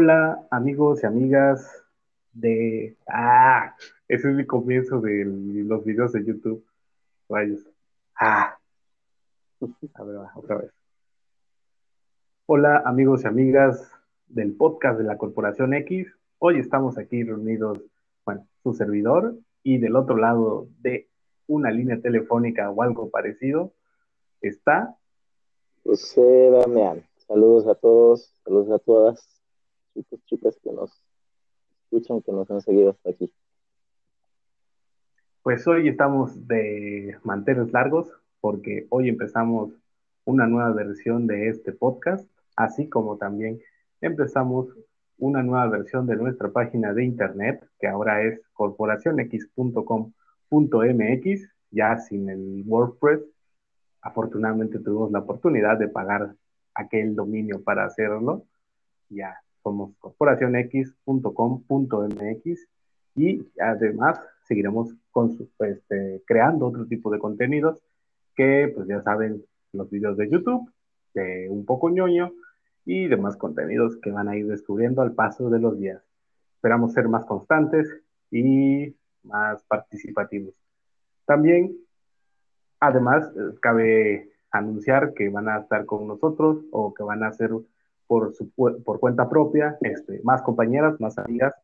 Hola amigos y amigas de... Ah, ese es mi comienzo de los videos de YouTube. Rayos. Ah. A ver, otra vez. Hola amigos y amigas del podcast de la Corporación X. Hoy estamos aquí reunidos, bueno, su servidor y del otro lado de una línea telefónica o algo parecido está... José Damián. Saludos a todos, saludos a todas chicos, chicas que nos escuchan, que nos han seguido hasta aquí. Pues hoy estamos de manteles largos porque hoy empezamos una nueva versión de este podcast, así como también empezamos una nueva versión de nuestra página de internet, que ahora es corporacionx.com.mx, ya sin el WordPress. Afortunadamente tuvimos la oportunidad de pagar aquel dominio para hacerlo. Ya somos corporacionx.com.mx y además seguiremos este, creando otro tipo de contenidos que pues ya saben los videos de YouTube, de un poco ñoño y demás contenidos que van a ir descubriendo al paso de los días. Esperamos ser más constantes y más participativos. También, además, cabe anunciar que van a estar con nosotros o que van a ser por, por cuenta propia, este, más compañeras, más amigas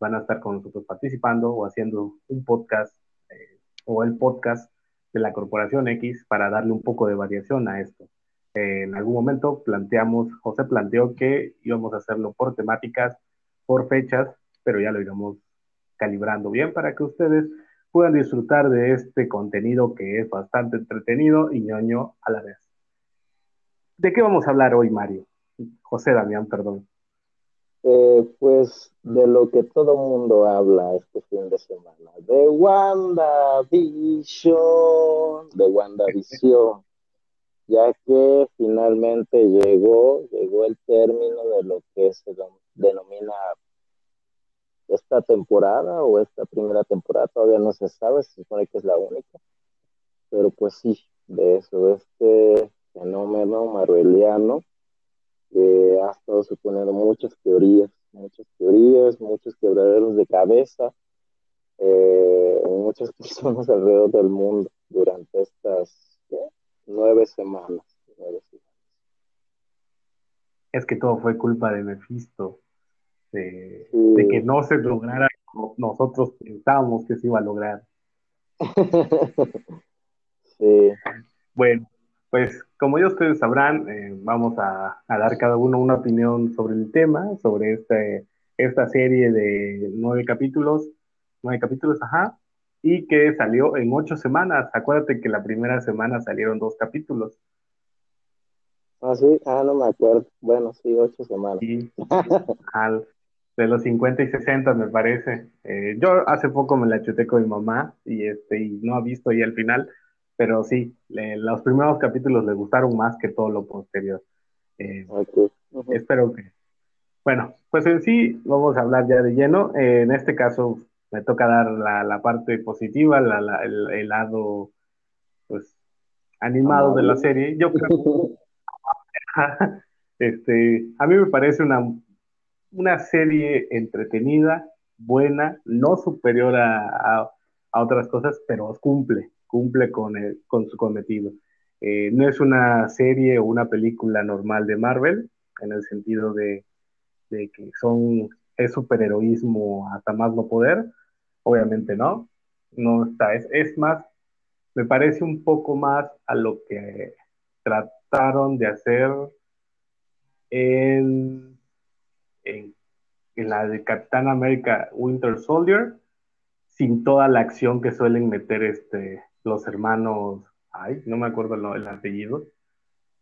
van a estar con nosotros participando o haciendo un podcast eh, o el podcast de la Corporación X para darle un poco de variación a esto. Eh, en algún momento planteamos, José planteó que íbamos a hacerlo por temáticas, por fechas, pero ya lo iremos calibrando bien para que ustedes puedan disfrutar de este contenido que es bastante entretenido y ñoño a la vez. ¿De qué vamos a hablar hoy, Mario? José Damián, perdón. Eh, pues de lo que todo mundo habla este fin de semana, de WandaVision, de WandaVision, ya que finalmente llegó, llegó el término de lo que se denomina esta temporada o esta primera temporada, todavía no se sabe, se supone que es la única, pero pues sí, de eso, este fenómeno marveliano que ha estado suponiendo muchas teorías, muchas teorías, muchos quebraderos de cabeza, eh, muchas personas alrededor del mundo durante estas nueve semanas, Es que todo fue culpa de Mephisto, de, que no se lograra como nosotros pensábamos que se iba a lograr. sí. Bueno, pues como ya ustedes sabrán, eh, vamos a, dar cada uno una opinión sobre el tema, sobre este, esta serie de nueve capítulos, nueve capítulos, ajá, y que salió en ocho semanas. Acuérdate que la primera semana salieron dos capítulos. Ah, sí, ah, no me acuerdo. Bueno, sí, ocho semanas. Sí, de los 50 y 60 me parece. Eh, yo hace poco me la chuté con mi mamá y este y no ha visto ya el final, pero sí, los primeros capítulos le gustaron más que todo lo posterior. Eh, espero que. Bueno, pues en sí vamos a hablar ya de lleno. Eh, en este caso me toca dar la, parte positiva, el, lado pues animado de la serie. Yo creo este, a mí me parece una, una serie entretenida, buena, no superior a, a otras cosas, pero cumple cumple con, con su cometido. Eh, no es una serie o una película normal de Marvel, en el sentido de, que son, es superheroísmo hasta más no poder, obviamente no, no está, es, es más, me parece un poco más a lo que trataron de hacer en, en, en la de Capitán América Winter Soldier, sin toda la acción que suelen meter este, los hermanos, ay, no me acuerdo el, apellido.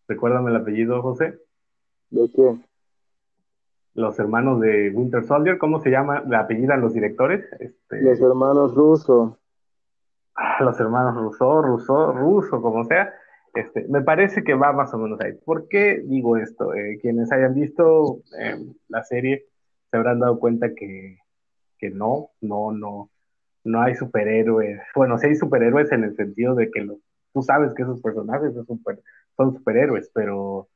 Recuérdame el apellido, José. ¿De qué? Los hermanos de Winter Soldier, ¿cómo se llama? ¿La apellida los directores? Este... Los hermanos Russo. Ah, los hermanos Russo, Russo, Russo, como sea. Este, me parece que va más o menos ahí. ¿Por qué digo esto? Eh, quienes hayan visto em, la serie se habrán dado cuenta que, que no, no, no, no hay superhéroes. Bueno, sí hay superhéroes en el sentido de que tú sabes que esos personajes son, superhéroes, pero,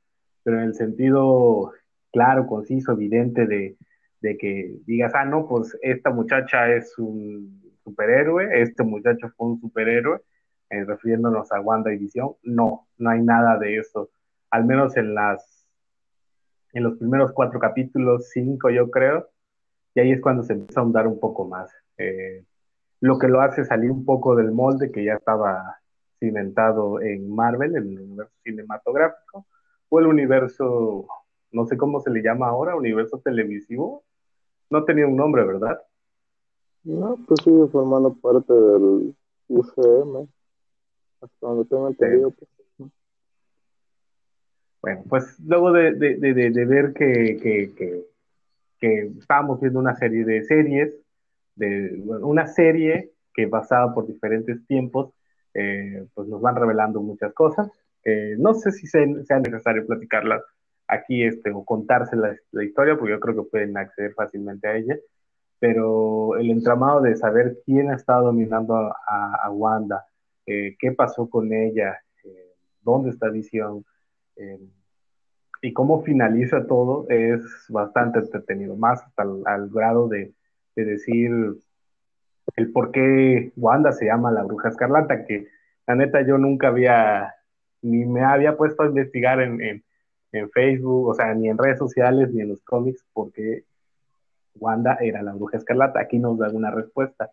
pero en el sentido claro, conciso, evidente de, de que digas, ah, no, pues esta muchacha es un superhéroe, este muchacho fue un superhéroe, eh, refiriéndonos a Wanda y Visión. No, no hay nada de eso. Al menos en las en los primeros cuatro capítulos, cinco yo creo, y ahí es cuando se empieza a ahondar un poco más. Eh, lo que lo hace salir un poco del molde que ya estaba cimentado en Marvel, en el universo cinematográfico, o el universo, no sé cómo se le llama ahora, universo televisivo. No tenía un nombre, ¿verdad? No, pues sigue formando parte del UCM, hasta donde tengo entendido. Pues. Bueno, pues luego de, ver que, estábamos viendo una serie de series, de una serie que pasaba por diferentes tiempos, eh, pues nos van revelando muchas cosas. no sé si sea, necesario platicarlas aquí este, o contarse la, historia, porque yo creo que pueden acceder fácilmente a ella, pero el entramado de saber quién ha estado dominando a, Wanda, eh, qué pasó con ella, eh, dónde está Visión, y cómo finaliza todo es bastante entretenido, más hasta al, grado de, decir el por qué Wanda se llama la bruja escarlata, que la neta yo nunca había, ni me había puesto a investigar en, en, Facebook, o sea, ni en redes sociales, ni en los cómics, porque Wanda era la bruja escarlata. Aquí nos da una respuesta.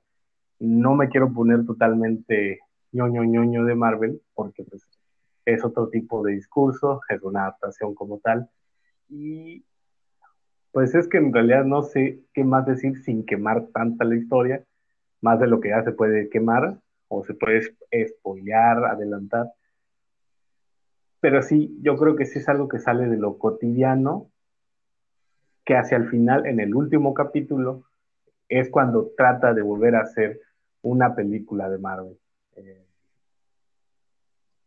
No me quiero poner totalmente ñoño ñoño de Marvel, porque pues es otro tipo de discurso, es una adaptación como tal. Y pues es que en realidad no sé qué más decir sin quemar tanta la historia, más de lo que ya se puede quemar o se puede spoilear, adelantar. Pero sí, yo creo que sí es algo que sale de lo cotidiano, que hacia el final, en el último capítulo, es cuando trata de volver a hacer una película de Marvel. Eh,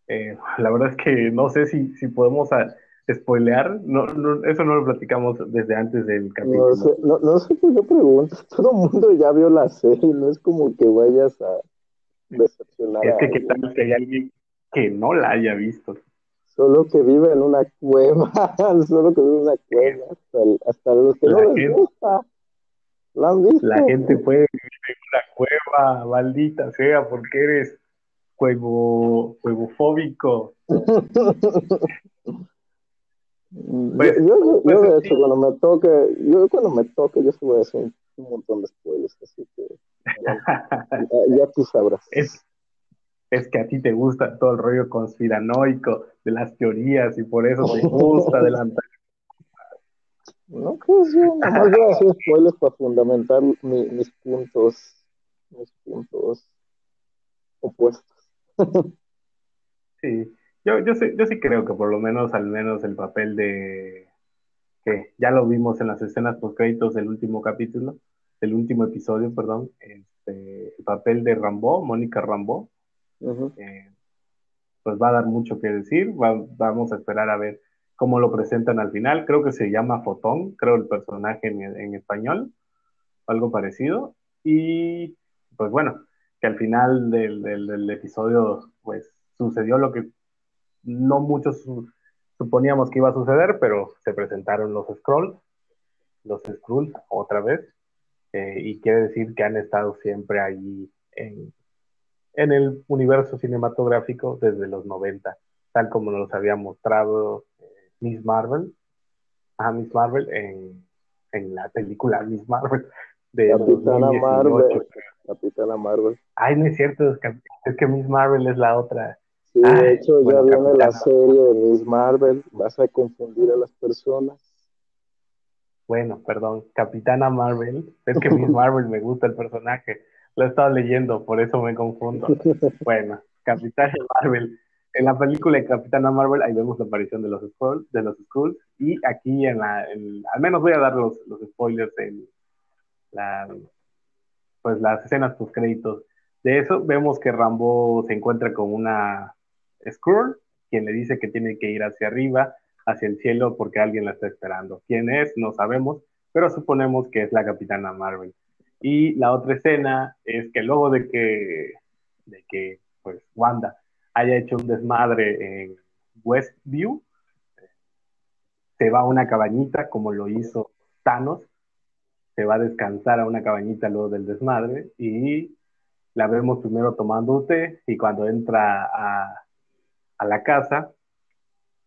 eh, la verdad es que no sé si, si podemos spoilear, no, eso no lo platicamos desde antes del capítulo. No sé, no, sé por qué pregunto, todo el mundo ya vio la serie, no es como que vayas a decepcionar. Es que qué tal que hay alguien que no la haya visto. Solo que vive en una cueva, solo que vive en una cueva, hasta, los que no les gusta. ¿La han visto? La gente puede vivir en una cueva, maldita sea, porque eres juego, juegofóbico. Pues, yo, pues, de hecho, cuando me toque, yo cuando me toque, yo se voy a hacer un, montón de spoilers, así que ya, tú sabrás. Es, es, que a ti te gusta todo el rollo conspiranoico de las teorías y por eso te gusta adelantar. No, pues yo voy a hacer spoilers para fundamentar mis puntos, mis puntos opuestos. Sí, yo, yo, sí, yo sí creo que por lo menos, al menos el papel de, que ya lo vimos en las escenas post créditos del último capítulo, del último episodio, perdón, este, el papel de Rambo, Mónica Rambo, eh, pues va a dar mucho que decir, vamos a esperar a ver cómo lo presentan al final, creo que se llama Fotón, creo el personaje en, en español, algo parecido, y pues bueno, que al final del, episodio, pues sucedió lo que no muchos suponíamos que iba a suceder, pero se presentaron los Scrolls, los Skrulls otra vez, eh, y quiere decir que han estado siempre ahí en, el universo cinematográfico desde los 90, tal como nos había mostrado eh, Miss Marvel, a Miss Marvel en, en la película Miss Marvel de Capitana Marvel. Capitana Marvel. Ay, no es cierto, es que, Miss Marvel es la otra. Sí, de hecho ya viene la serie de Miss Marvel, vas a confundir a las personas. Bueno, perdón, Capitana Marvel, es que Miss Marvel me gusta el personaje, lo he estado leyendo, por eso me confundo. bueno, Capitana Marvel, en la película de Capitana Marvel ahí vemos la aparición de los Skrulls, de los Skrulls y aquí en la, al menos voy a dar los, los spoilers en la, pues las escenas tus créditos. De eso vemos que Rambo se encuentra con una Skrull, quien le dice que tiene que ir hacia arriba, hacia el cielo, porque alguien la está esperando. ¿Quién es? No sabemos, pero suponemos que es la Capitana Marvel. Y la otra escena es que luego de que, de que pues, Wanda haya hecho un desmadre en Westview, se va a una cabañita como lo hizo Thanos, se va a descansar a una cabañita luego del desmadre y la vemos primero tomando té y cuando entra a, a la casa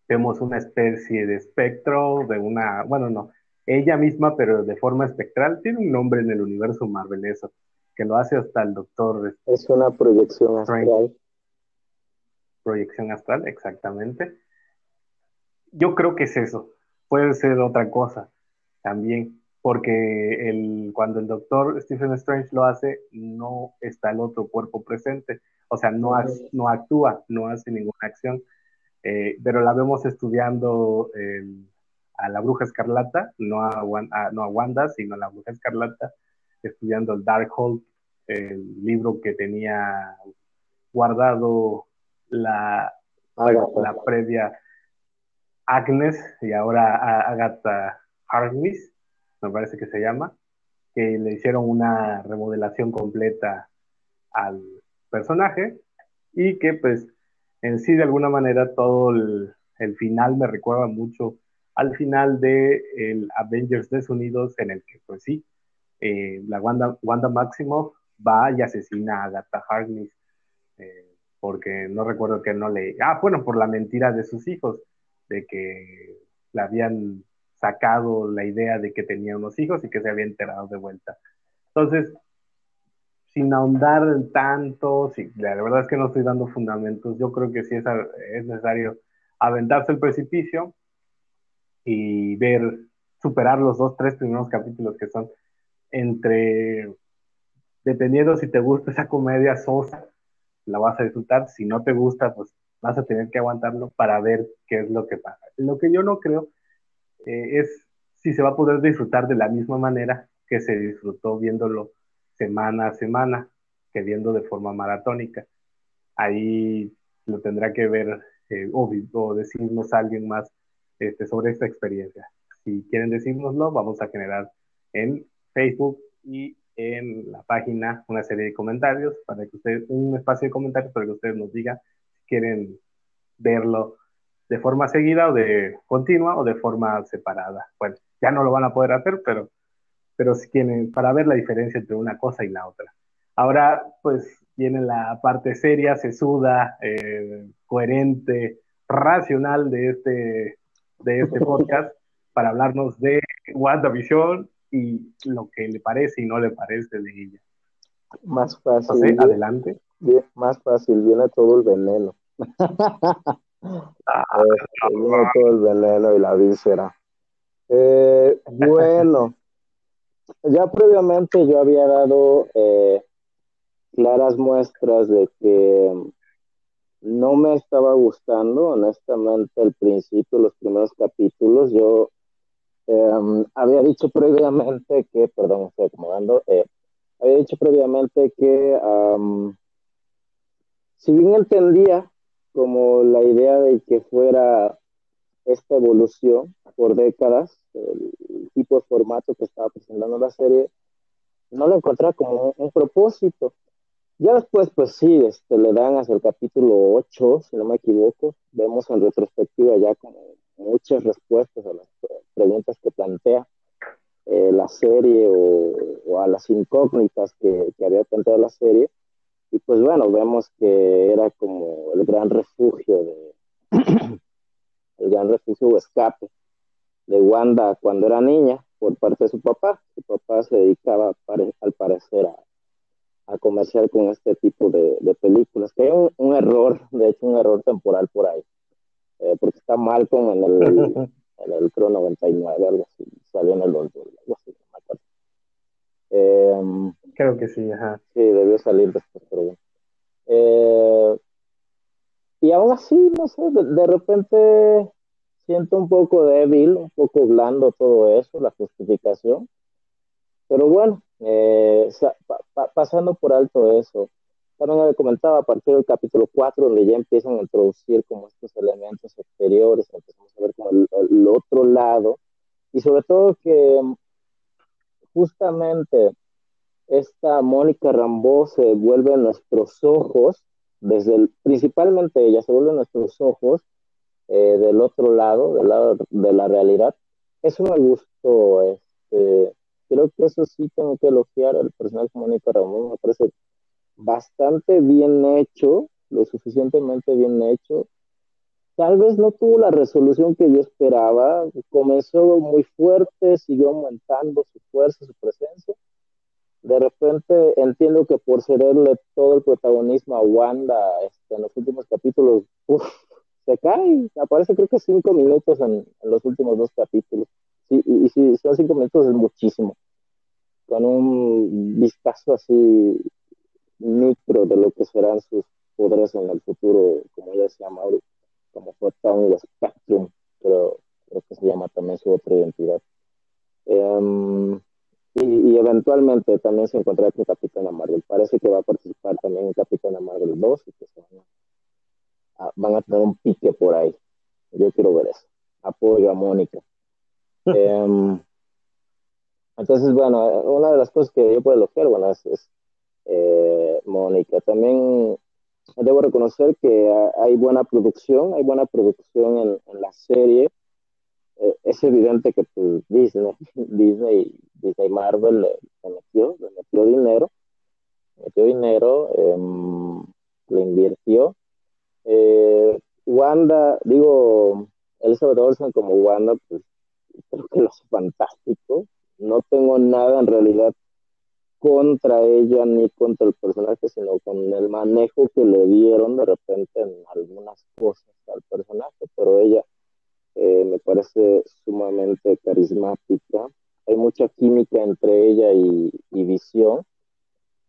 vemos una especie de espectro de una, bueno, no, ella misma, pero de forma espectral, tiene un nombre en el universo Marvel eso, que lo hace hasta el doctor. Es una proyección astral. Proyección astral, exactamente. Yo creo que es eso. Puede ser otra cosa también, porque el, cuando el doctor Stephen Strange lo hace, no está el otro cuerpo presente. O sea, no, no actúa, no hace ninguna acción. Eh, pero la vemos estudiando a la bruja escarlata, no a, no a Wanda, sino a la bruja escarlata, estudiando el Darkhold, el libro que tenía guardado la, la previa Agnes y ahora Agatha Harkness, me parece que se llama, que le hicieron una remodelación completa al personaje y que pues en sí de alguna manera todo el, final me recuerda mucho al final de el Avengers desunidos en el que pues sí, eh, la Wanda, Wanda Maximoff va y asesina a Agatha Harkness, eh, porque no recuerdo que no le... Ah, bueno, por la mentira de sus hijos, de que le habían sacado la idea de que tenía unos hijos y que se había enterado de vuelta. Entonces, sin ahondar tanto, sí, la verdad es que no estoy dando fundamentos, yo creo que sí es, es necesario aventarse el precipicio y ver, superar los dos, tres primeros capítulos que son entre dependiendo si te gusta esa comedia sosa, la vas a disfrutar. Si no te gusta, pues vas a tener que aguantarlo para ver qué es lo que pasa. Lo que yo no creo eh, es si se va a poder disfrutar de la misma manera que se disfrutó viéndolo semana a semana, que viendo de forma maratónica. Ahí lo tendrá que ver eh, o, o, decirnos alguien más este, sobre esta experiencia. Si quieren decírnoslo, vamos a generar en Facebook y en la página una serie de comentarios para que ustedes, un espacio de comentarios para que ustedes nos digan si quieren verlo de forma seguida o de continua o de forma separada. Bueno, ya no lo van a poder hacer, pero, pero si quieren, para ver la diferencia entre una cosa y la otra. Ahora, pues viene la parte seria, sesuda, eh, coherente, racional de este, de este podcast para hablarnos de WandaVision y lo que le parece y no le parece de ella. Más fácil. adelante. más fácil, viene todo el veneno. Ah, viene todo el veneno y la víscera. Eh, bueno, ya previamente yo había dado eh, claras muestras de que no me estaba gustando, honestamente, al principio, los primeros capítulos. Yo Em, había dicho previamente que, perdón, estoy acomodando, eh, había dicho previamente que si bien entendía como la idea de que fuera esta evolución por décadas, el tipo de formato que estaba presentando la serie, no lo encontraba como un, propósito. Ya después, pues sí, este, le dan hasta el capítulo 8, si no me equivoco, vemos en retrospectiva ya como muchas respuestas a las preguntas que plantea eh, la serie o, a las incógnitas que, había planteado la serie. Y pues bueno, vemos que era como el gran refugio de el gran refugio o escape de Wanda cuando era niña por parte de su papá. Su papá se dedicaba al parecer a, a comerciar con este tipo de, películas, que hay un, error, de hecho un error temporal por ahí, eh, porque está Malcolm en el, en el Pro 99, algo así, salió en el 2000, algo así, no me acuerdo. Eh, Creo que sí, ajá. Sí, debió salir después, pero bueno. Eh, y aún así, no sé, de, repente siento un poco débil, un poco blando todo eso, la justificación. Pero bueno, eh, pasando por alto eso, también había comentado a partir del capítulo 4, donde ya empiezan a introducir como estos elementos exteriores, empezamos a ver como el, otro lado, y sobre todo que justamente esta Mónica Rambó se vuelve nuestros ojos, desde el, principalmente ella se nuestros ojos eh, del otro lado, del lado de la realidad. Eso me gustó. Este, creo que eso sí tengo que elogiar al personaje de Mónica Ramón. Me parece bastante bien hecho, lo suficientemente bien hecho. Tal vez no tuvo la resolución que yo esperaba. Comenzó muy fuerte, siguió aumentando su fuerza, su presencia. De repente entiendo que por cederle todo el protagonismo a Wanda este, en los últimos capítulos, se cae. Aparece creo que cinco minutos en, los últimos dos capítulos. Sí, y, y si son cinco minutos es muchísimo. Con un vistazo así micro de lo que serán sus poderes en el futuro, como ya decía Mauri, como fue Town Spectrum, pero creo que se llama también su otra identidad. Em, y, eventualmente también se encontrará con Capitana Marvel. Parece que va a participar también en Capitana Marvel 2 y que van, a, tener un pique por ahí. Yo quiero ver eso. Apoyo a Mónica. Em, entonces, bueno, una de las cosas que yo puedo elogiar, bueno, es eh, Mónica. También debo reconocer que hay buena producción, hay buena producción en, la serie. Eh, es evidente que pues, Disney, Disney, Disney Marvel le, metió, le metió dinero, metió dinero, em, le invirtió. Eh, Wanda, digo, Elizabeth Olsen como Wanda, pues creo que lo hace fantástico. No tengo nada en realidad contra ella ni contra el personaje, sino con el manejo que le dieron de repente en algunas cosas al personaje, pero ella eh, me parece sumamente carismática. Hay mucha química entre ella y, Visión.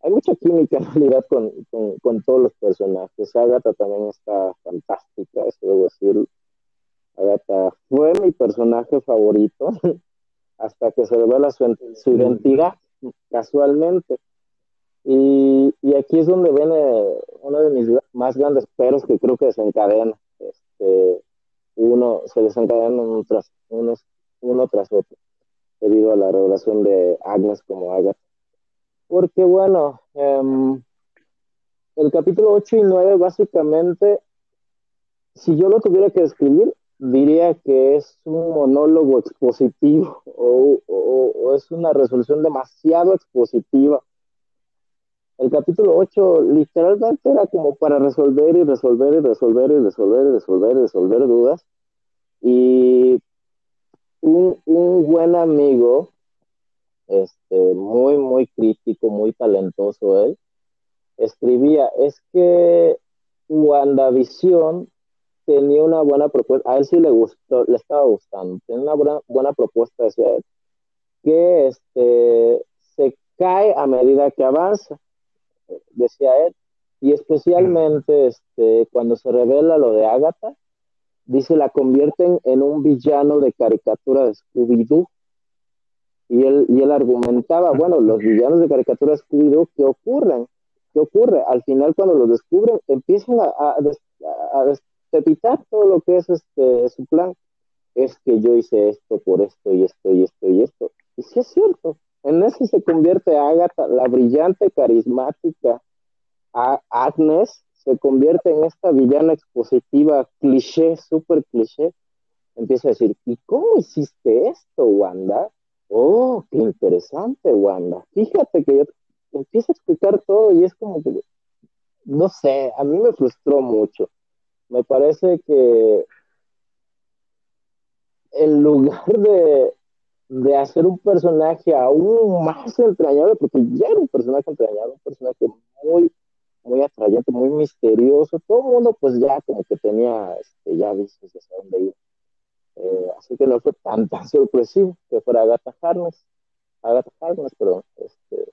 Hay mucha química en realidad con, con, todos los personajes. Agatha también está fantástica, eso debo decir. Agatha fue mi personaje favorito hasta que se revela su, su identidad casualmente. Y, y, aquí es donde viene uno de mis más grandes peros que creo que desencadena. Este, uno se desencadena uno tras, uno, uno tras otro debido a la revelación de Agnes como Agatha. Porque bueno, em, el capítulo 8 y 9 básicamente, si yo lo tuviera que describir, diría que es un monólogo expositivo o, es una resolución demasiado expositiva. El capítulo 8 literalmente era como para resolver y resolver y resolver y resolver y resolver resolver dudas. Y un, un buen amigo, este, muy, muy crítico, muy talentoso él, escribía, es que WandaVision tenía una buena propuesta, a él sí le gustó, le estaba gustando, tenía una buena, buena propuesta, decía él, que este, se cae a medida que avanza, decía él, y especialmente este, cuando se revela lo de Agatha, dice, la convierten en un villano de caricatura de Scooby-Doo, y él, y él argumentaba, bueno, los villanos de caricatura de Scooby-Doo, ¿qué ocurren? ¿Qué ocurre? Al final, cuando los descubren, empiezan a, a, todo lo que es este su plan. Es que yo hice esto por esto y esto y esto y esto. Y sí es cierto. En eso se convierte Agatha, la brillante, carismática Agnes, se convierte en esta villana expositiva, cliché, súper cliché. Empieza a decir, ¿y cómo hiciste esto, Wanda? Oh, qué interesante, Wanda. Fíjate que yo empiezo a explicar todo y es como que, no sé, a mí me frustró mucho me parece que en lugar de, hacer un personaje aún más entrañable, porque ya era un personaje entrañable, un personaje muy, muy atrayente, muy misterioso, todo el mundo pues ya como que tenía este, ya visto de dónde ir. Eh, así que no fue tan, tan sorpresivo que fuera Agatha Harness, Agatha Harness, perdón, este,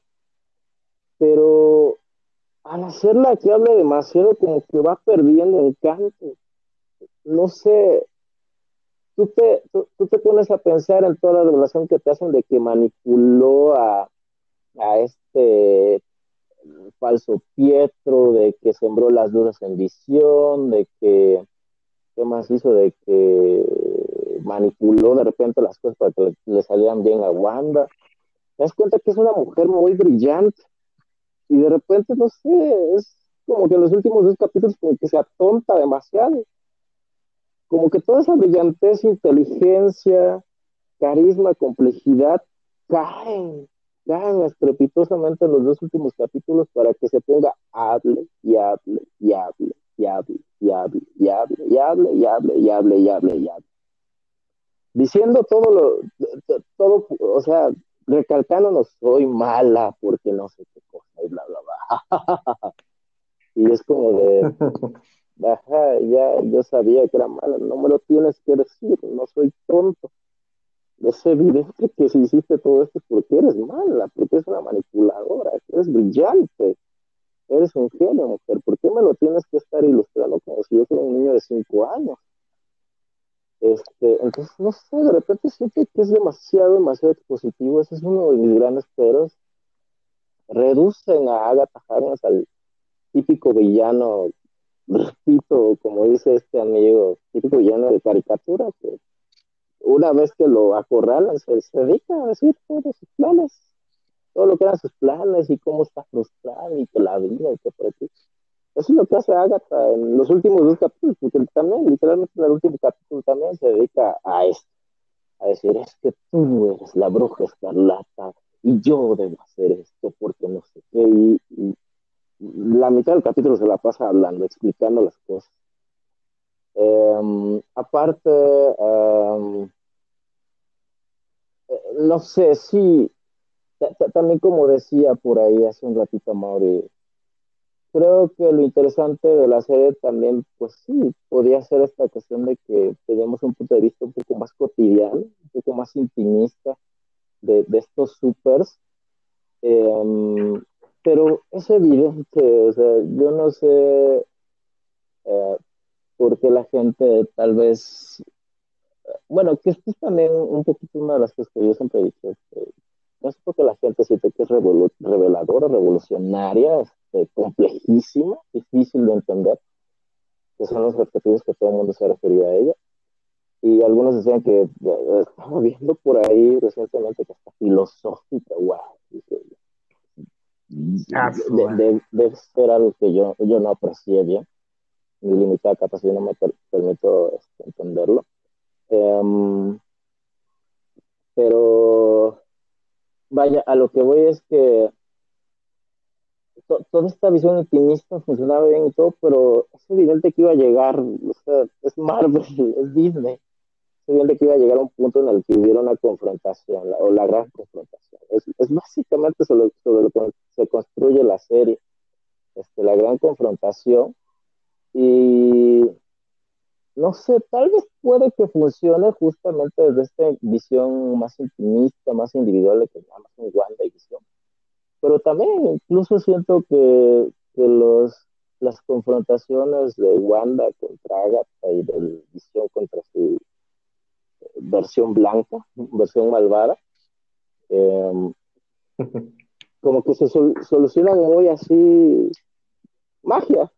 pero al hacerla que hable demasiado, como que va perdiendo encanto. No sé, tú te, tú, te pones a pensar en toda la relación que te hacen de que manipuló a, a este falso Pietro, de que sembró las dudas en visión, de que, ¿qué más hizo? De que manipuló de repente las cosas para que le salieran bien a Wanda. Te das cuenta que es una mujer muy brillante y de repente, no sé, es como que en los últimos dos capítulos como que se atonta demasiado. Como que toda esa brillantez, inteligencia, carisma, complejidad, caen, caen estrepitosamente en los dos últimos capítulos para que se ponga hable y hable y hable y hable y hable y hable y hable y hable y hable y hable y hable. Diciendo todo lo, todo, o sea, recalcándonos, soy mala porque no sé qué cosa y bla, bla, bla. y es como de, Ajá, ya yo sabía que era mala, no me lo tienes que decir, no soy tonto. Es evidente que si hiciste todo esto es porque eres mala, porque eres una manipuladora, eres brillante, eres un genio, mujer. ¿Por qué me lo tienes que estar ilustrando como si yo fuera un niño de cinco años? Este, entonces, no sé, de repente siento que es demasiado, demasiado expositivo. Ese es uno de mis grandes peros. Reducen a Agatha Harkness al típico villano repito, como dice este amigo, típico lleno de caricatura, que una vez que lo acorralan, se, dedica a decir todos sus planes, todo lo que eran sus planes y cómo está frustrado y que la vida y que por aquí. Eso es lo que hace Agatha en los últimos dos capítulos, porque también, literalmente en el último capítulo también se dedica a esto, a decir, es que tú eres la bruja escarlata y yo debo hacer esto porque no sé qué, y la mitad del capítulo se la pasa hablando, explicando las cosas. Em, aparte, em, eh, no sé, sí, también como decía por ahí hace un ratito Mauri, creo que lo interesante de la serie también, pues sí, podría ser esta cuestión de que tenemos un punto de vista un poco más cotidiano, un poco más intimista de, de estos supers. Eh, pero es evidente, o sea, yo no sé eh, por qué la gente tal vez, bueno, que esto es también un poquito una de las cosas que yo siempre he dicho, no sé por qué la gente siente que es reveladora, revolucionaria, este, complejísima, difícil de entender, que son los objetivos que todo el mundo se refería a ella. Y algunos decían que, eh, estamos viendo por ahí recientemente que está filosófica, wow, Ah, debe ser algo que yo, yo no aprecié bien. Mi limitada capacidad no me permito este, entenderlo. Em, pero vaya, a lo que voy es que toda esta visión optimista funcionaba bien y todo, pero es evidente que iba a llegar, o sea, es Marvel, es Disney de que iba a llegar a un punto en el que hubiera una confrontación, o la gran confrontación. Es, es básicamente sobre, sobre, lo que se construye la serie, este, la gran confrontación. Y no sé, tal vez puede que funcione justamente desde esta visión más intimista, más individual que nada más un Wanda y visión. Pero también incluso siento que, que los, las confrontaciones de Wanda contra Agatha y de Visión contra su versión blanca, versión malvada. Em, como que se solucionan muy así, magia,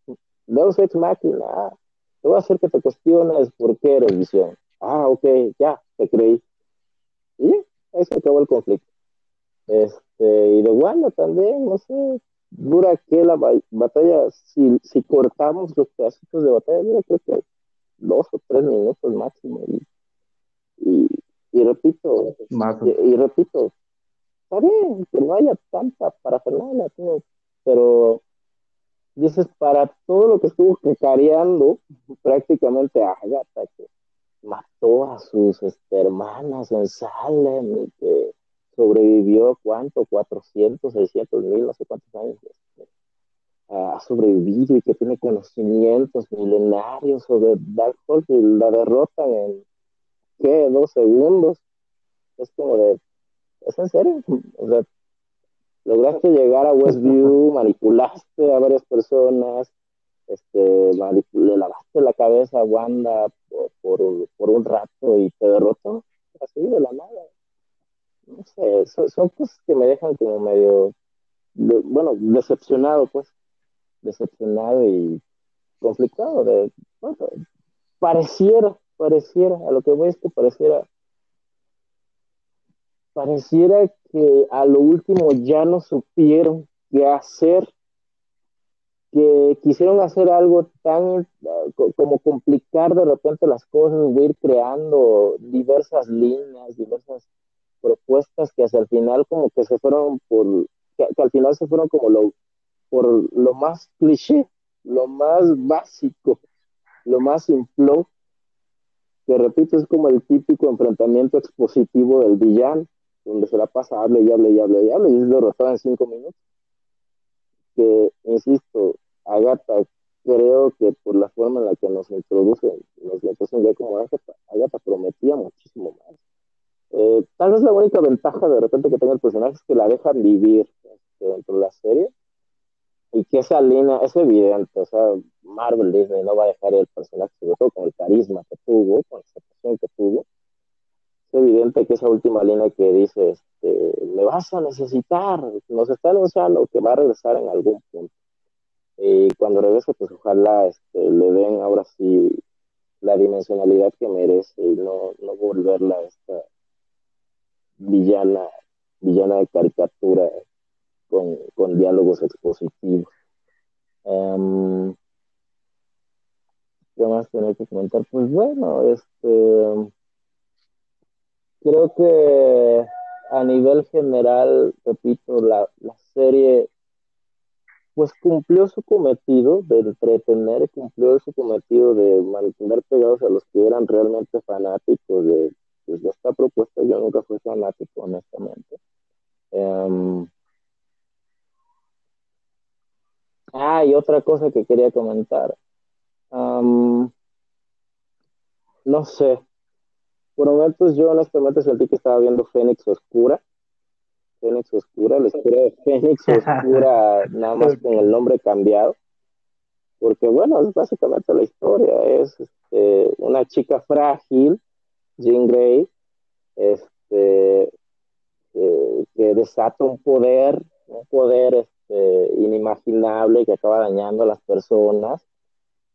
Deus Ex Máquina, te voy a hacer que te cuestiones por qué eres visión. Ah, ok, ya, te creí. Y ahí se acabó el conflicto. Este, y de Wanda también, no sé, dura que la batalla, si, si cortamos los pedacitos de batalla, yo creo que dos o tres minutos máximo. Y y, y repito, y, repito, está bien que no haya tanta parafernalia, pero dices, para todo lo que estuvo cacareando prácticamente a Agatha, que mató a sus este, hermanas en Salem y que sobrevivió, ¿cuánto? 400, 600 mil, no sé cuántos años. Este, ha sobrevivido y que tiene conocimientos milenarios sobre Darkhold y la derrotan en ¿qué? Dos segundos. Es como de, ¿es en serio? O sea, lograste llegar a Westview, manipulaste a varias personas, este, le lavaste la cabeza a Wanda por, por, un rato y te derrotó así de la nada. No sé, son, cosas que me dejan como medio, bueno, decepcionado, pues, decepcionado y conflictado. De, bueno, pareciera pareciera, a lo que voy es que pareciera, pareciera que a lo último ya no supieron qué hacer que quisieron hacer algo tan eh, como complicar de repente las cosas, ir creando diversas líneas, diversas propuestas que hasta el final como que se fueron por, que, al final se fueron como lo, por lo más cliché, lo más básico, lo más simple, que repito es como el típico enfrentamiento expositivo del villano, donde se la pasa, hable y hable y hable y hable y es derrotado en cinco minutos. Que, insisto, Agatha, creo que por la forma en la que nos introducen, nos introducen ya como Agatha, Agatha prometía muchísimo más. Eh, tal vez la única ventaja de repente que tenga el personaje es que la dejan vivir este, dentro de la serie y que esa línea es evidente, o sea, Marvel Disney no va a dejar el personaje, sobre todo con el carisma que tuvo, con la aceptación que tuvo. Es evidente que esa última línea que dice, este, me vas a necesitar, nos está anunciando que va a regresar en algún punto. Y cuando regrese, pues ojalá este, le den ahora sí la dimensionalidad que merece y no, no volverla esta villana, villana de caricatura con, diálogos expositivos. Um, ¿Qué más tener que comentar? Pues bueno, este creo que a nivel general, repito, la, la serie pues cumplió su cometido de entretener, cumplió su cometido de mantener pegados a los que eran realmente fanáticos de, pues, esta propuesta. Yo nunca fui fanático, honestamente. Em, ah, y otra cosa que quería comentar. no sé. Por momentos yo honestamente sentí que estaba viendo Fénix Oscura Fénix Oscura, la historia de Fénix Oscura, nada más con el nombre cambiado. Porque, bueno, es básicamente la historia. Es este, una chica frágil, Jean Grey, este, que desata un poder, un poder este, inimaginable que acaba dañando a las personas.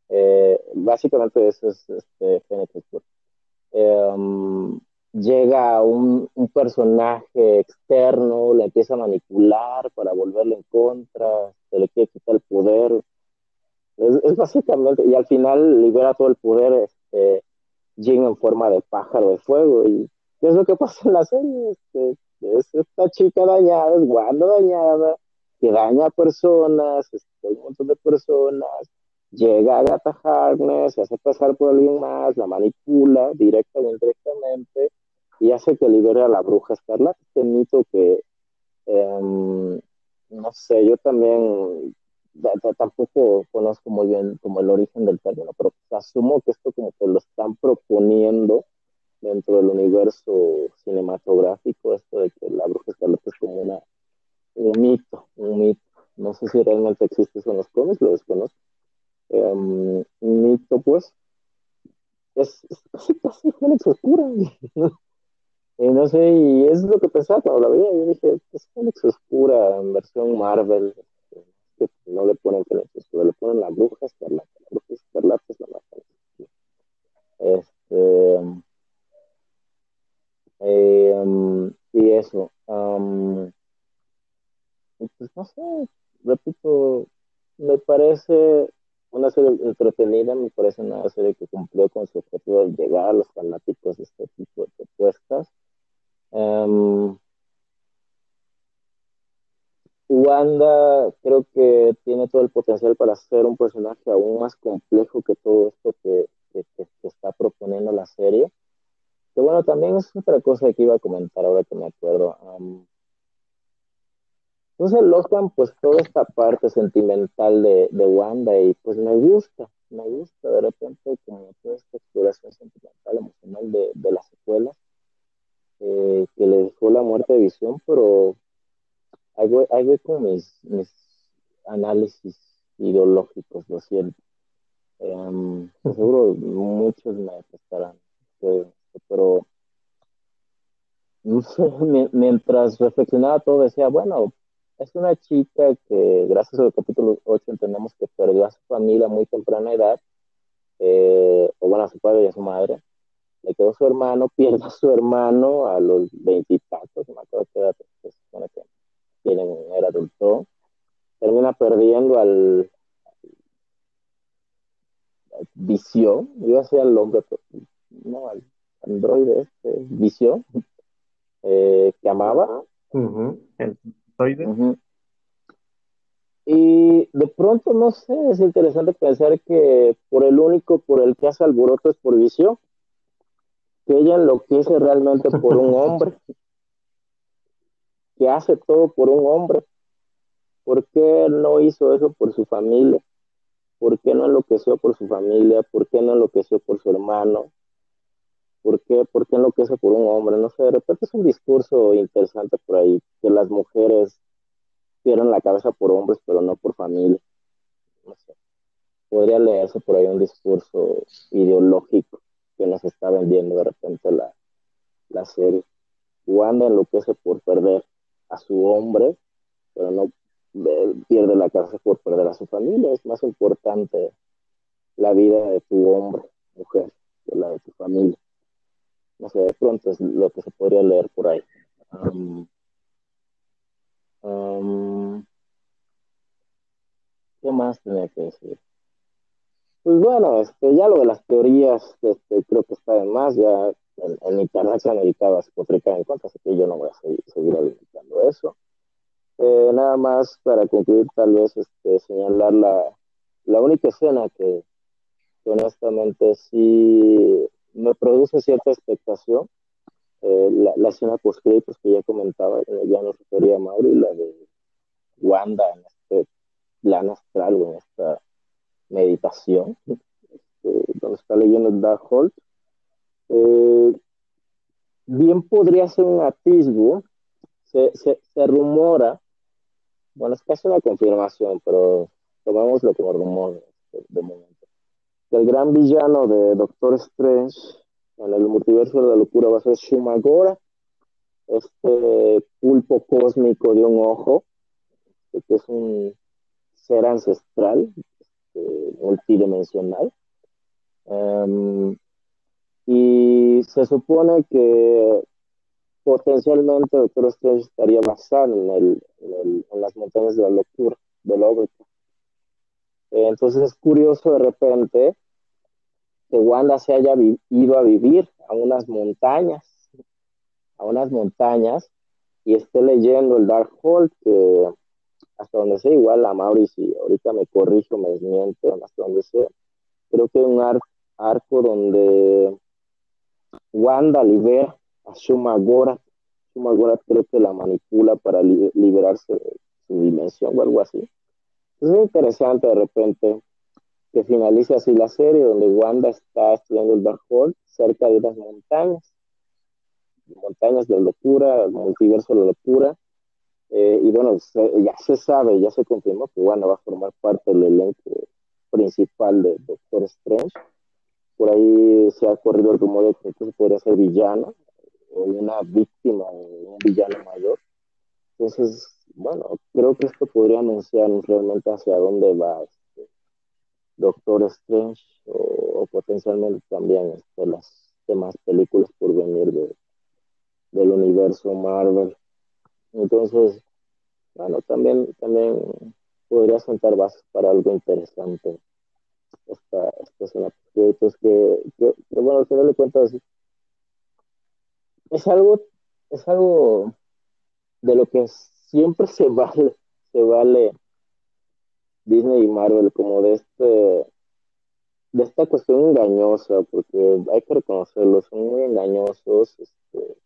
Eh, básicamente eso es este. Em, llega un, un, personaje externo, le empieza a manipular para volverlo en contra, se le quiere quitar el poder. Es, básicamente, y al final libera todo el poder este, Jin en forma de pájaro de fuego. ¿Y qué es lo que pasa en la serie? Este, es esta chica dañada, es Wanda dañada, que daña a personas, este, un montón de personas. Llega a Gata Harkness, se hace pasar por alguien más, la manipula directa o indirectamente y hace que libere a la bruja escarlata. Este mito que, em, no sé, yo también tampoco conozco muy bien como el origen del término, pero asumo que esto como que lo están proponiendo dentro del universo cinematográfico, esto de que la bruja escarlata es como una, un mito, un mito. No sé si realmente existe eso en los cómics, lo desconozco. Um, un mito, pues, es, casi, casi oscura. Y no sé, y es lo que pensaba cuando la veía. Yo dije, es Fénix Oscura en versión Marvel. Que no le ponen Fénix Oscura, le ponen la bruja escarlata. La bruja escarlata es la más Este. Eh, y eso. Pues no sé, repito, me parece una serie entretenida, me parece una serie que cumplió con su objetivo de llegar a los fanáticos de este tipo de propuestas. Um, Wanda creo que tiene todo el potencial para ser un personaje aún más complejo que todo esto que, está proponiendo la serie. Que bueno, también es otra cosa que iba a comentar ahora que me acuerdo. Entonces Logan, pues toda esta parte sentimental de, de, Wanda y pues me gusta, me gusta de repente como toda esta exploración sentimental, emocional de, de las secuelas eh, que le dejó la muerte de visión, pero ahí voy, con mis, análisis ideológicos, lo siento. Em, seguro muchos me prestarán, pero mientras reflexionaba todo decía, bueno, es una chica que gracias al capítulo 8 entendemos que perdió a su familia a muy temprana edad, eh, o bueno, a su padre y a su madre, le quedó su hermano, pierde a su hermano a los veintitantos, me acuerdo que era, pues, que tienen, era adulto, termina perdiendo al, visión, iba a ser el hombre, no, al androide este, eh, que amaba. Y de pronto, no sé, es interesante pensar que por el único por el que hace alboroto es por visión, que ella enloquece realmente por un hombre, que hace todo por un hombre. ¿Por qué no hizo eso por su familia? ¿Por qué no enloqueció por su familia? ¿Por qué no enloqueció por su hermano? ¿Por qué, ¿Por qué enloquece por un hombre? No sé, de repente es un discurso interesante por ahí, que las mujeres pierden la cabeza por hombres, pero no por familia. No sé. Podría leerse por ahí un discurso ideológico que nos está vendiendo de repente la, la serie. Wanda enloquece por perder a su hombre, pero no pierde la casa por perder a su familia. Es más importante la vida de tu hombre, mujer, que la de tu familia. No sé, de pronto es lo que se podría leer por ahí. ¿Qué más tenía que decir? Pues bueno, este, ya lo de las teorías, este, creo que está de más, ya en, internet se han dedicado a en contra, así que yo no voy a seguir, seguir alimentando eso. Eh, nada más para concluir, tal vez este, señalar la, la única escena que, honestamente sí me produce cierta expectación, eh, la, la, escena post que ya comentaba, ya nos refería Mauri, la de Wanda en este plan astral o en esta meditación, este, donde está leyendo Darkhold. Eh, bien podría ser un atisbo, se, se, se rumora bueno, es casi una confirmación, pero tomémoslo como rumor de, momento. El gran villano de Doctor Strange en el multiverso de la locura va a ser Shumagora, este pulpo cósmico de un ojo, que es un ser ancestral, este, multidimensional. Em, y se supone que potencialmente Doctor Strange estaría basado en, el, en, las montañas de la locura, del órbita. Entonces es curioso de repente que Wanda se haya ido a vivir a unas montañas, a unas montañas, y esté leyendo el Dark Hole, que hasta donde sé, igual a Mauricio, ahorita me corrijo, me desmiento, hasta donde sé, creo que hay un arco donde Wanda libera a Shumagora. Shumagora creo que la manipula para liberarse de su dimensión o algo así. Es interesante de repente que finalice así la serie donde Wanda está estudiando el Darkhold cerca de unas montañas, montañas de locura, multiverso de locura. Eh, y bueno, ya se sabe, ya se confirmó que Wanda va a formar parte del elenco principal de Doctor Strange. Por ahí se ha corrido el rumor de que incluso podría ser villana, o una víctima un villano mayor. Entonces, bueno, creo que esto podría anunciarnos realmente hacia dónde va este Doctor Strange o, potencialmente también este, las demás películas por venir de, del universo Marvel. Entonces, bueno, también, también podría sentar bases para algo interesante esta, esta escena. Que, que, que, bueno, al final de cuentas, es algo, es algo de lo que siempre se vale, se vale Disney y Marvel, como de este, de esta cuestión engañosa, porque hay que reconocerlo, son muy engañosos, este,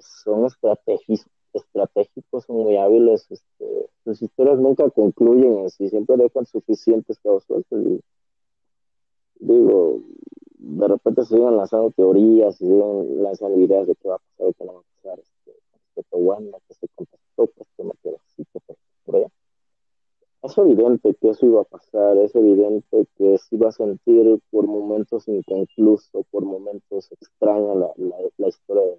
son estratégicos, son muy hábiles, este, sus historias nunca concluyen en sí, siempre dejan suficientes cabos sueltos. digo, de repente se siguen lanzando teorías, se siguen lanzando ideas de qué va a pasar o qué no a pasar, este, que se contactó, pues que metió así, que por allá. Es evidente que eso iba a pasar, es evidente que se iba a sentir por momentos inconcluso, por momentos extraña la, la, la historia de,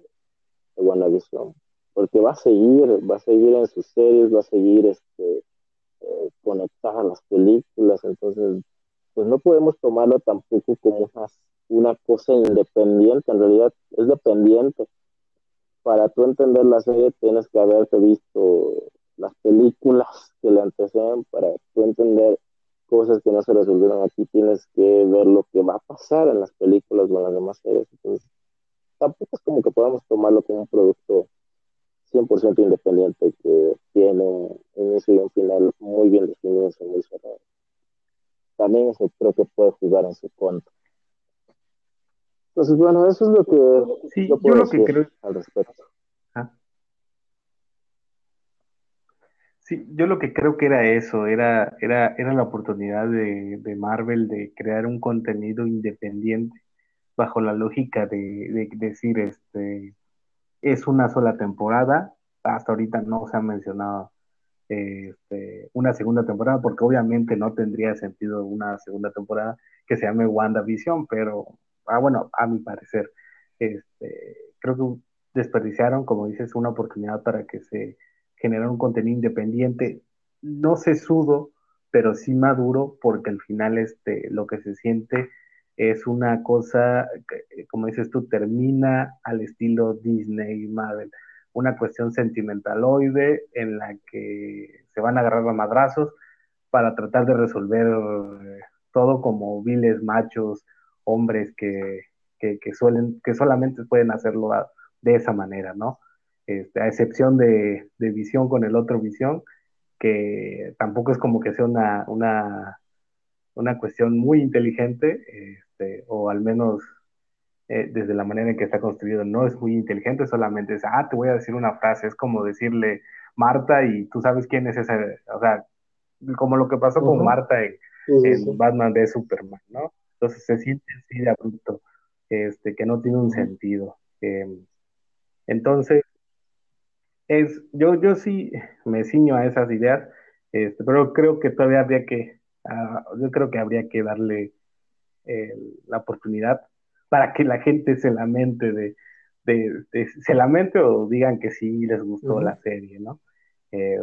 de WandaVision, porque va a seguir, va a seguir en sus series, va a seguir este, eh, conectada a las películas, entonces pues no podemos tomarlo tampoco como unas una cosa independiente, en realidad es dependiente. Para tú entender la serie tienes que haberte visto las películas que le anteceden para tú entender cosas que no se resolvieron aquí, tienes que ver lo que va a pasar en las películas o en las demás series. Entonces, tampoco es como que podamos tomarlo como un producto 100% independiente que tiene un inicio y un final muy bien definidos y muy cerrados. También eso creo que puede jugar en su contra. Entonces, bueno, eso es lo que sí, yo, lo que creo al respecto. Sí, yo lo que creo que era eso, era, era, era la oportunidad de, de Marvel de crear un contenido independiente bajo la lógica de, decir, este, es una sola temporada, hasta ahorita no se ha mencionado este, una segunda temporada, porque obviamente no tendría sentido una segunda temporada que se llame WandaVision, pero, ah, bueno, a mi parecer, este, creo que desperdiciaron, como dices, una oportunidad para que se generara un contenido independiente, no sesudo, pero sí maduro, porque al final este, lo que se siente es una cosa, eh, como dices tú, termina al estilo Disney y Marvel, una cuestión sentimentaloide en la que se van a agarrar a madrazos para tratar de resolver eh, todo como viles machos, hombres que, suelen, que solamente pueden hacerlo de esa manera, ¿no? Este, a excepción de, visión con el otro visión, que tampoco es como que sea una, una, una cuestión muy inteligente, este, o al menos eh, desde la manera en que está construido, no es muy inteligente, solamente es, ah, te voy a decir una frase, es como decirle Marta y tú sabes quién es ese, o sea, como lo que pasó con Marta en, Batman de Superman, ¿no? Entonces se siente así de abrupto, este, que no tiene un sentido. Em, entonces, es, yo, yo sí me ciño a esas ideas, este, pero creo que todavía habría que, ah, yo creo que habría que darle eh, la oportunidad para que la gente se lamente de, de, se lamente o digan que sí les gustó la serie, ¿no? Eh,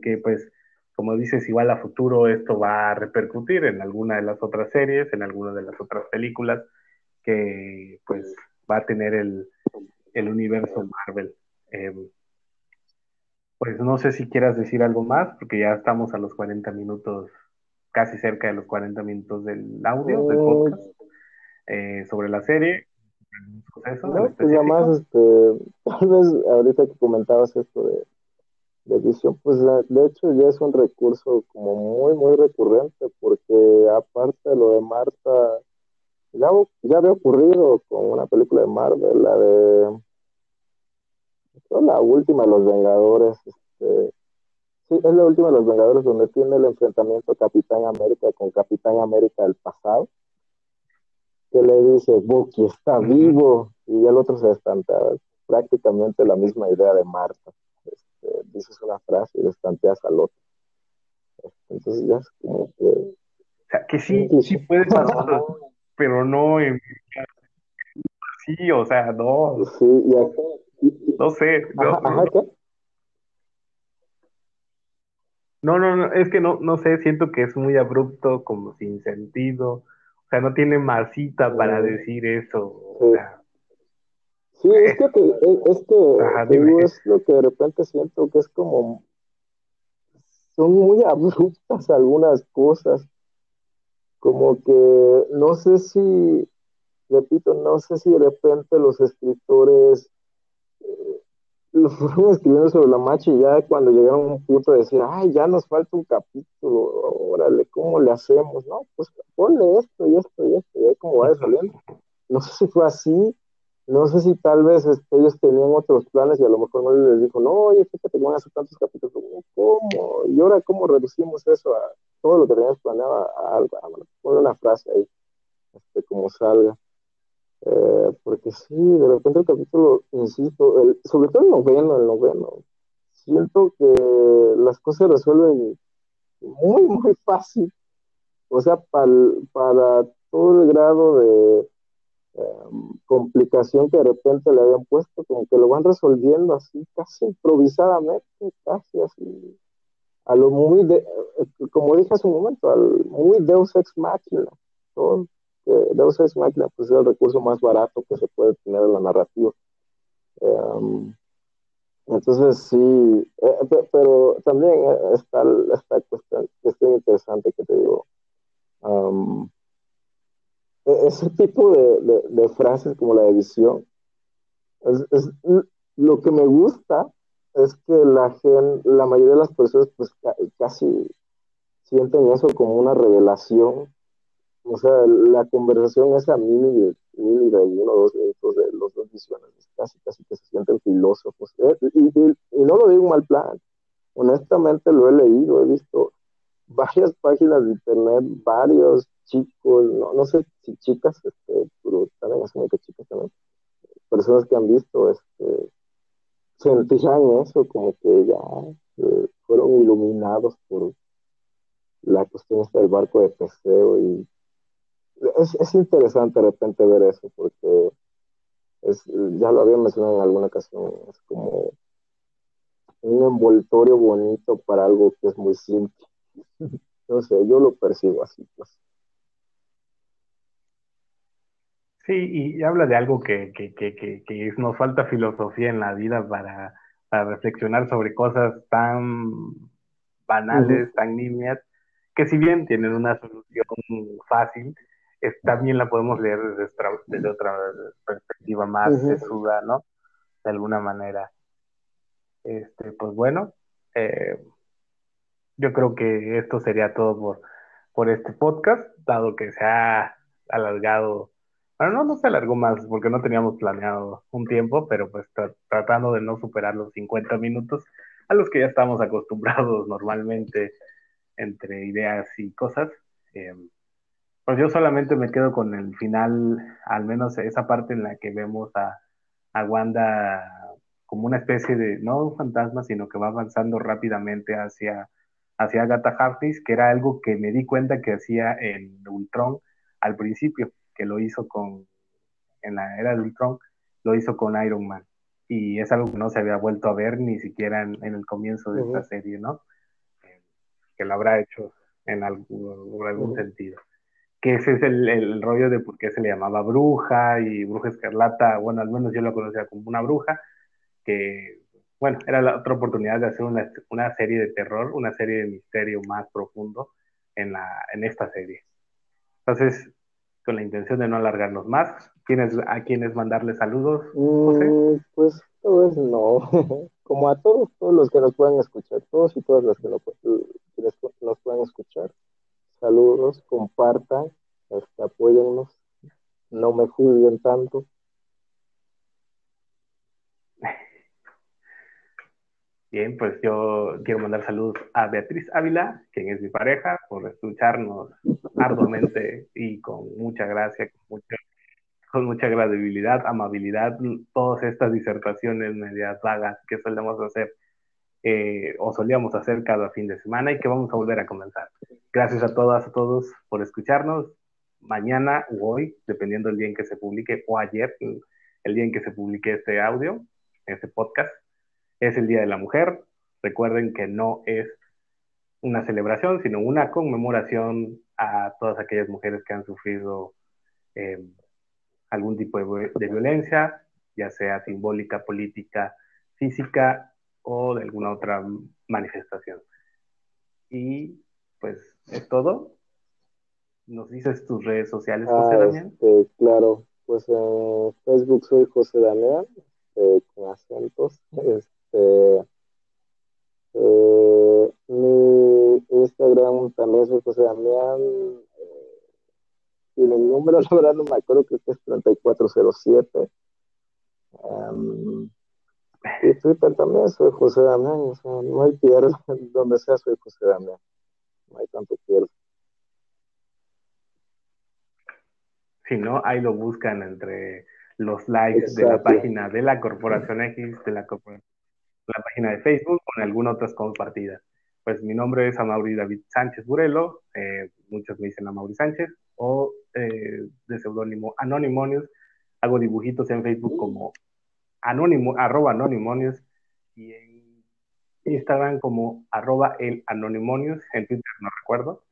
que pues, como dices, igual a futuro esto va a repercutir en alguna de las otras series, en alguna de las otras películas, que pues va a tener el, el universo Marvel. Eh, pues no sé si quieras decir algo más, porque ya estamos a los 40 minutos, casi cerca de los 40 minutos del audio, del podcast, eh, sobre la serie. no, pues nada más, este, tal vez ahorita que comentabas esto de, de edición, pues de hecho ya es un recurso como muy, muy recurrente, porque aparte de lo de Marta, ya, ya había ocurrido con una película de Marvel, la de la última de los Vengadores. Este, sí, es la última de los Vengadores donde tiene el enfrentamiento Capitán América con Capitán América del pasado. Que le dice, Bucky está vivo. Y el otro se estantea. Prácticamente la misma idea de Marta. Dices una frase y le estanteas al otro. Entonces ya es como que. O sea, que sí, sí puede pasar, pero no en. Sí, o sea, no. Sí, y acá, no sé. No, no, no, es que no, no sé, siento que es muy abrupto, como sin sentido. O sea, no tiene masita para decir eso. O sea, sí, es que, es, que es lo que de repente siento que es como son muy abruptas algunas cosas. Como que no sé si, repito, no sé si de repente los escritores lo fueron escribiendo sobre la marcha y ya cuando llegaron a un punto de decir, ay, ya nos falta un capítulo, órale, ¿cómo le hacemos? No, pues ponle esto y esto y esto, y ahí como va saliendo. No sé si fue así, no sé si tal vez este, ellos tenían otros planes y a lo mejor no les dijo, no, oye, fíjate que van a hacer tantos capítulos, ¿cómo? Y ahora, ¿cómo reducimos eso a todo lo que teníamos planeado a algo? Ah, ponle una frase ahí, este, como salga. Eh, porque sí, de repente el capítulo, insisto, el, sobre todo el noveno, el noveno, siento que las cosas se resuelven muy, muy fácil. O sea, para todo el grado de em, complicación que de repente le habían puesto, como que lo van resolviendo así, casi improvisadamente, casi así, a lo muy, de, eh, como dije hace un momento, al muy Deus Ex Machina, todo que Deus Ex Machina pues, es el recurso más barato que se puede tener en la narrativa. Em, Entonces sí, eh, pero también eh, está esta cuestión, cuestión interesante que te digo. E, ese tipo de, de, frases como la de visión, es, lo que me gusta es que la, gen, la mayoría de las personas pues casi sienten eso como una revelación. O sea, la conversación esa mini, mini de uno o dos minutos de los dos visiones, casi, casi que se sienten filósofos. Eh, y, y, no lo digo mal plan. Honestamente lo he leído, he visto varias páginas de internet, varios chicos, no, no sé si chicas, este, pero también asumo que chicas también, personas que han visto, este, sentían eso, como que ya eh, fueron iluminados por la cuestión del barco de Teseo y es, es, interesante de repente ver eso porque es, ya lo había mencionado en alguna ocasión, es como un envoltorio bonito para algo que es muy simple. no sé, yo lo percibo así, pues. Sí, y habla de algo que, que, que, que, nos falta filosofía en la vida para, para reflexionar sobre cosas tan banales, tan nimias, que si bien tienen una solución fácil, también la podemos leer desde, desde otra perspectiva más sesuda, ¿no? De alguna manera. Este, pues bueno, eh, yo creo que esto sería todo por, por este podcast, dado que se ha alargado, bueno, no, no se alargó más porque no teníamos planeado un tiempo, pero pues tratando de no superar los 50 minutos a los que ya estamos acostumbrados normalmente entre ideas y cosas. Eh, pues yo solamente me quedo con el final, al menos esa parte en la que vemos a, a Wanda como una especie de, no un fantasma, sino que va avanzando rápidamente hacia, hacia Agatha Harkness, que era algo que me di cuenta que hacía en Ultron al principio, que lo hizo con, en la era de Ultron, lo hizo con Iron Man. Y es algo que no se había vuelto a ver ni siquiera en, el comienzo de esta serie, ¿no? que lo habrá hecho en algún, algún sentido. Que ese es el, el, rollo de por qué se le llamaba bruja y bruja escarlata, bueno, al menos yo lo conocía como una bruja, que, bueno, era la otra oportunidad de hacer una, una serie de terror, una serie de misterio más profundo en, la, en esta serie. Entonces, con la intención de no alargarnos más, ¿tienes a quienes mandarle saludos, José? Mm, pues, pues no. Como a todos, todos los que nos puedan escuchar, todos y todas las que, no, nos puedan escuchar. Saludos, compartan, hasta apóyennos, no me juzguen tanto. Bien, pues yo quiero mandar saludos a Beatriz Ávila, quien es mi pareja, por escucharnos arduamente y con mucha gracia, con mucha, con mucha gradibilidad, amabilidad, todas estas disertaciones medias vagas que solemos hacer eh, o solíamos hacer cada fin de semana y que vamos a volver a comenzar. Gracias a todas, a todos por escucharnos. Mañana o hoy, dependiendo del día en que se publique, o ayer, el día en que se publique este audio, este podcast, es el Día de la Mujer. Recuerden que no es una celebración, sino una conmemoración a todas aquellas mujeres que han sufrido eh, algún tipo de, de, violencia, ya sea simbólica, política, física o de alguna otra manifestación. Y pues es todo. ¿Nos dices tus redes sociales, José ah, Damián? Este, claro, pues en Facebook soy José Damián, eh, con acentos. Este, eh, mi Instagram también soy José Damián. Eh, y el número, la verdad, no me acuerdo, creo que es 3407. Um, y Twitter también soy José Damián, o sea, no hay pierde, donde sea soy José Damián, no hay tanto pierde. Si no, ahí lo buscan entre los likes de la página de la Corporación X, de la, la página de Facebook, con algunas otras compartidas. Pues mi nombre es Amaury David Sánchez Burelo, eh, muchos me dicen Amaury Sánchez, o eh, de seudónimo Anonymous, hago dibujitos en Facebook como anónimo, arroba anonymonius y en Instagram como arroba el anonymonius, en Twitter no recuerdo.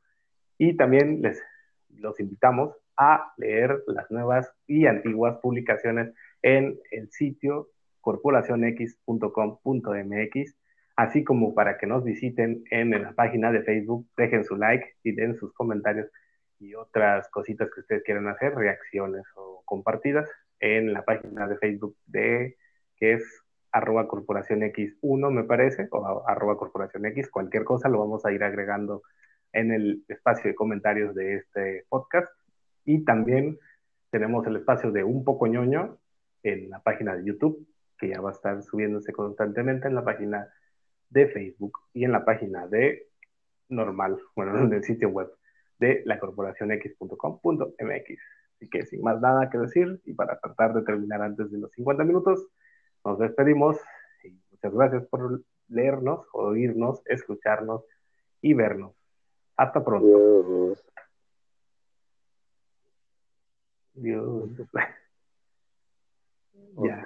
Y también les los invitamos a leer las nuevas y antiguas publicaciones en el sitio corporacionx.com.mx, así como para que nos visiten en la página de Facebook, dejen su like y den sus comentarios y otras cositas que ustedes quieran hacer, reacciones o compartidas en la página de Facebook de que es arroba corporación X1 me parece, o arroba corporación X, cualquier cosa lo vamos a ir agregando en el espacio de comentarios de este podcast. Y también tenemos el espacio de Un poco ñoño en la página de YouTube, que ya va a estar subiéndose constantemente en la página de Facebook y en la página de normal, bueno, en el sitio web de la corporacionx.com.mx. Así que sin más nada que decir y para tratar de terminar antes de los 50 minutos, nos despedimos y muchas gracias por leernos, oírnos, escucharnos y vernos. Hasta pronto. Dios. ya.